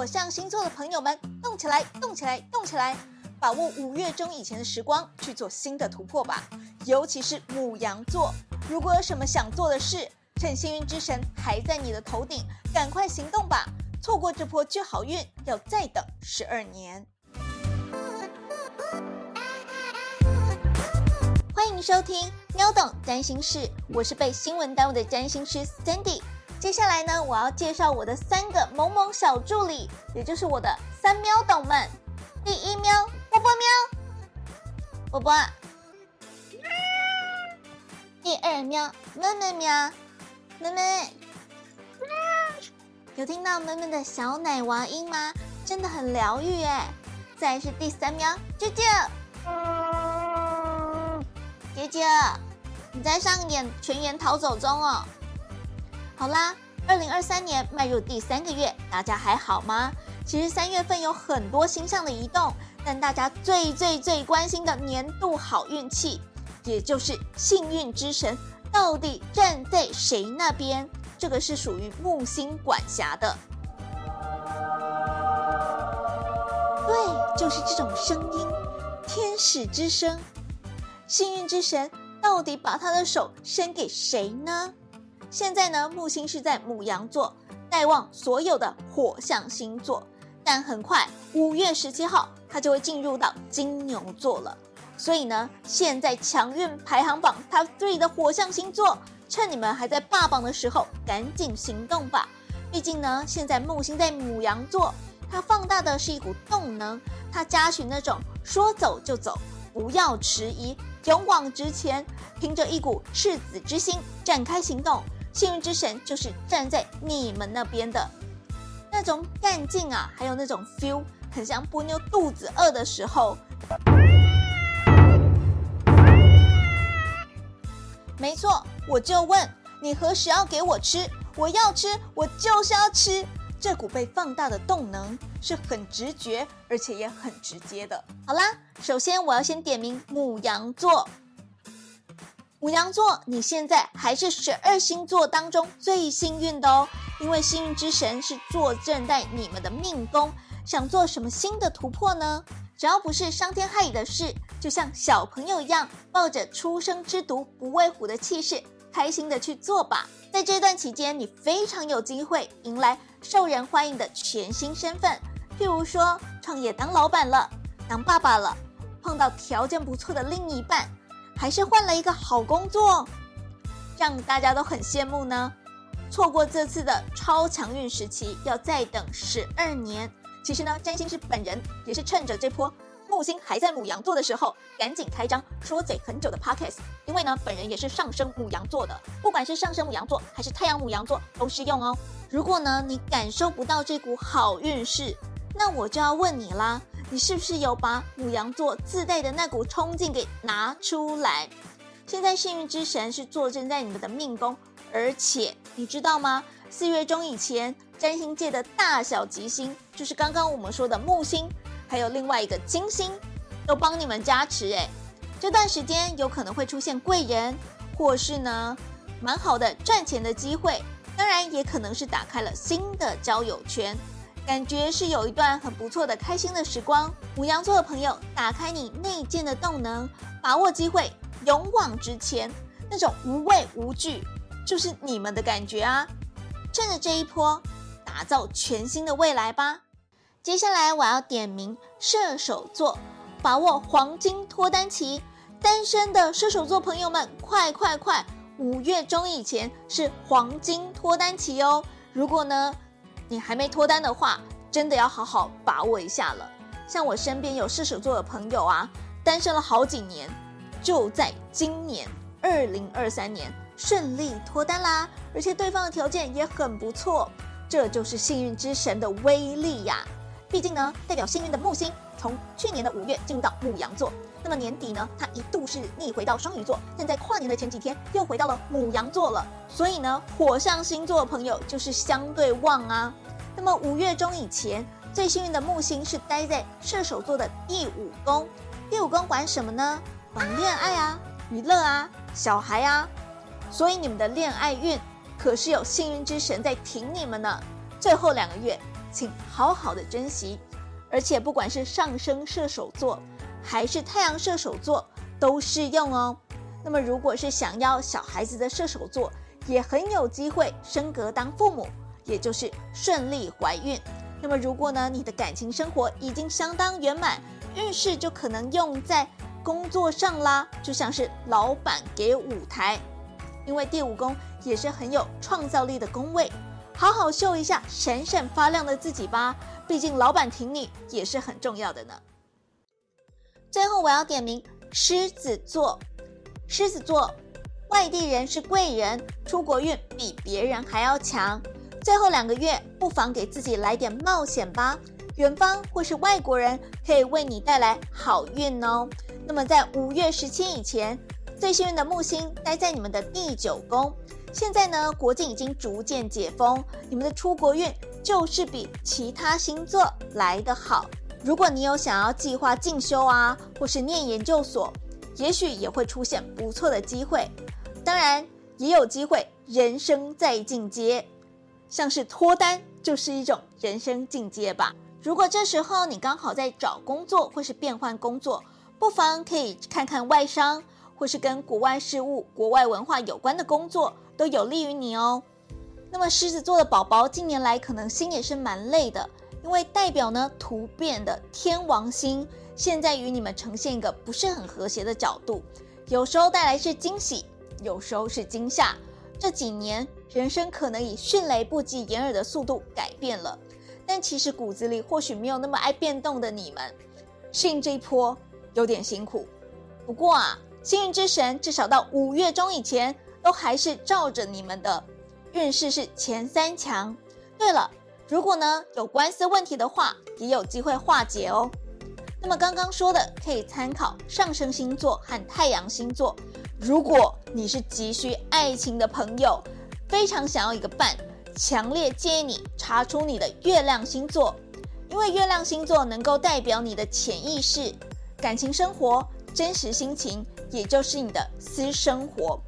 火象星座的朋友们，动起来，动起来，动起来！把握五月中以前的时光去做新的突破吧。尤其是母羊座，如果有什么想做的事，趁幸运之神还在你的头顶，赶快行动吧！错过这波巨好运，要再等十二年。欢迎收听喵懂占星室，我是被新闻耽误的占星师 Sandy。接下来呢，我要介绍我的三个萌萌小助理，也就是我的三喵懂们。第一喵，波波喵，波波。第二喵，闷闷喵，闷闷。有听到闷闷的小奶娃音吗？真的很疗愈哎。再是第三喵，啾啾。啾啾，你在上演全员逃走中哦。好啦，二零二三年迈入第三个月，大家还好吗？其实三月份有很多星象的移动，但大家最最最关心的年度好运气，也就是幸运之神，到底站在谁那边？这个是属于木星管辖的。对，就是这种声音，天使之声。幸运之神到底把他的手伸给谁呢？现在呢，木星是在母羊座，带望所有的火象星座。但很快，五月十七号，它就会进入到金牛座了。所以呢，现在强运排行榜 Top Three 的火象星座，趁你们还在霸榜的时候，赶紧行动吧！毕竟呢，现在木星在母羊座，它放大的是一股动能，它加许那种说走就走，不要迟疑，勇往直前，凭着一股赤子之心展开行动。幸运之神就是站在你们那边的，那种干劲啊，还有那种 feel，很像波妞肚子饿的时候。没错，我就问你何时要给我吃？我要吃，我就是要吃。这股被放大的动能是很直觉，而且也很直接的。好啦，首先我要先点名母羊座。母羊座，你现在还是十二星座当中最幸运的哦，因为幸运之神是坐镇在你们的命宫。想做什么新的突破呢？只要不是伤天害理的事，就像小朋友一样，抱着初生之犊不畏虎的气势，开心的去做吧。在这段期间，你非常有机会迎来受人欢迎的全新身份，譬如说创业当老板了，当爸爸了，碰到条件不错的另一半。还是换了一个好工作，让大家都很羡慕呢。错过这次的超强运时期，要再等十二年。其实呢，占星师本人也是趁着这波木星还在母羊座的时候，赶紧开张说嘴很久的 pockets。因为呢，本人也是上升母羊座的，不管是上升母羊座还是太阳母羊座都适用哦。如果呢你感受不到这股好运势，那我就要问你啦。你是不是有把母羊座自带的那股冲劲给拿出来？现在幸运之神是坐镇在你们的命宫，而且你知道吗？四月中以前，占星界的大小吉星，就是刚刚我们说的木星，还有另外一个金星，都帮你们加持。诶，这段时间有可能会出现贵人，或是呢，蛮好的赚钱的机会，当然也可能是打开了新的交友圈。感觉是有一段很不错的开心的时光。母羊座的朋友，打开你内建的动能，把握机会，勇往直前，那种无畏无惧，就是你们的感觉啊！趁着这一波，打造全新的未来吧。接下来我要点名射手座，把握黄金脱单期。单身的射手座朋友们，快快快！五月中以前是黄金脱单期哦。如果呢？你还没脱单的话，真的要好好把握一下了。像我身边有射手座的朋友啊，单身了好几年，就在今年二零二三年顺利脱单啦，而且对方的条件也很不错。这就是幸运之神的威力呀！毕竟呢，代表幸运的木星从去年的五月进入到母羊座，那么年底呢，它一度是逆回到双鱼座，但在跨年的前几天又回到了母羊座了。所以呢，火象星座的朋友就是相对旺啊。那么五月中以前，最幸运的木星是待在射手座的第五宫。第五宫管什么呢？管恋爱啊、娱乐啊、小孩啊。所以你们的恋爱运可是有幸运之神在挺你们呢。最后两个月请好好的珍惜。而且不管是上升射手座，还是太阳射手座，都适用哦。那么如果是想要小孩子的射手座，也很有机会升格当父母，也就是顺利怀孕。那么如果呢，你的感情生活已经相当圆满，运势就可能用在工作上啦，就像是老板给舞台，因为第五宫也是很有创造力的宫位，好好秀一下闪闪发亮的自己吧，毕竟老板挺你也是很重要的呢。最后我要点名狮子座，狮子座。外地人是贵人，出国运比别人还要强。最后两个月，不妨给自己来点冒险吧。远方或是外国人可以为你带来好运哦。那么在五月十七以前，最幸运的木星待在你们的第九宫。现在呢，国境已经逐渐解封，你们的出国运就是比其他星座来得好。如果你有想要计划进修啊，或是念研究所，也许也会出现不错的机会。当然也有机会，人生再进阶，像是脱单就是一种人生进阶吧。如果这时候你刚好在找工作或是变换工作，不妨可以看看外商或是跟国外事务、国外文化有关的工作，都有利于你哦。那么狮子座的宝宝近年来可能心也是蛮累的，因为代表呢突变的天王星现在与你们呈现一个不是很和谐的角度，有时候带来是惊喜。有时候是惊吓。这几年，人生可能以迅雷不及掩耳的速度改变了，但其实骨子里或许没有那么爱变动的你们，适应这一波有点辛苦。不过啊，幸运之神至少到五月中以前，都还是照着你们的运势是前三强。对了，如果呢有官司问题的话，也有机会化解哦。那么刚刚说的可以参考上升星座和太阳星座。如果你是急需爱情的朋友，非常想要一个伴，强烈建议你查出你的月亮星座，因为月亮星座能够代表你的潜意识、感情生活、真实心情，也就是你的私生活。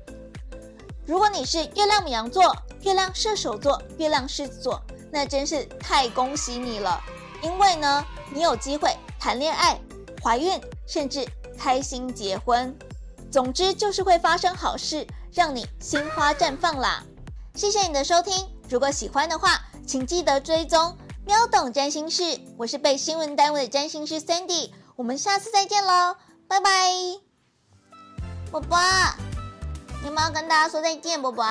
如果你是月亮牡羊座、月亮射手座、月亮狮子座，那真是太恭喜你了，因为呢，你有机会谈恋爱、怀孕，甚至开心结婚。总之就是会发生好事，让你心花绽放啦！谢谢你的收听，如果喜欢的话，请记得追踪喵懂占星师，我是被新闻单位的占星师 Sandy，我们下次再见喽，拜拜！波波，有没有跟大家说再见？波波。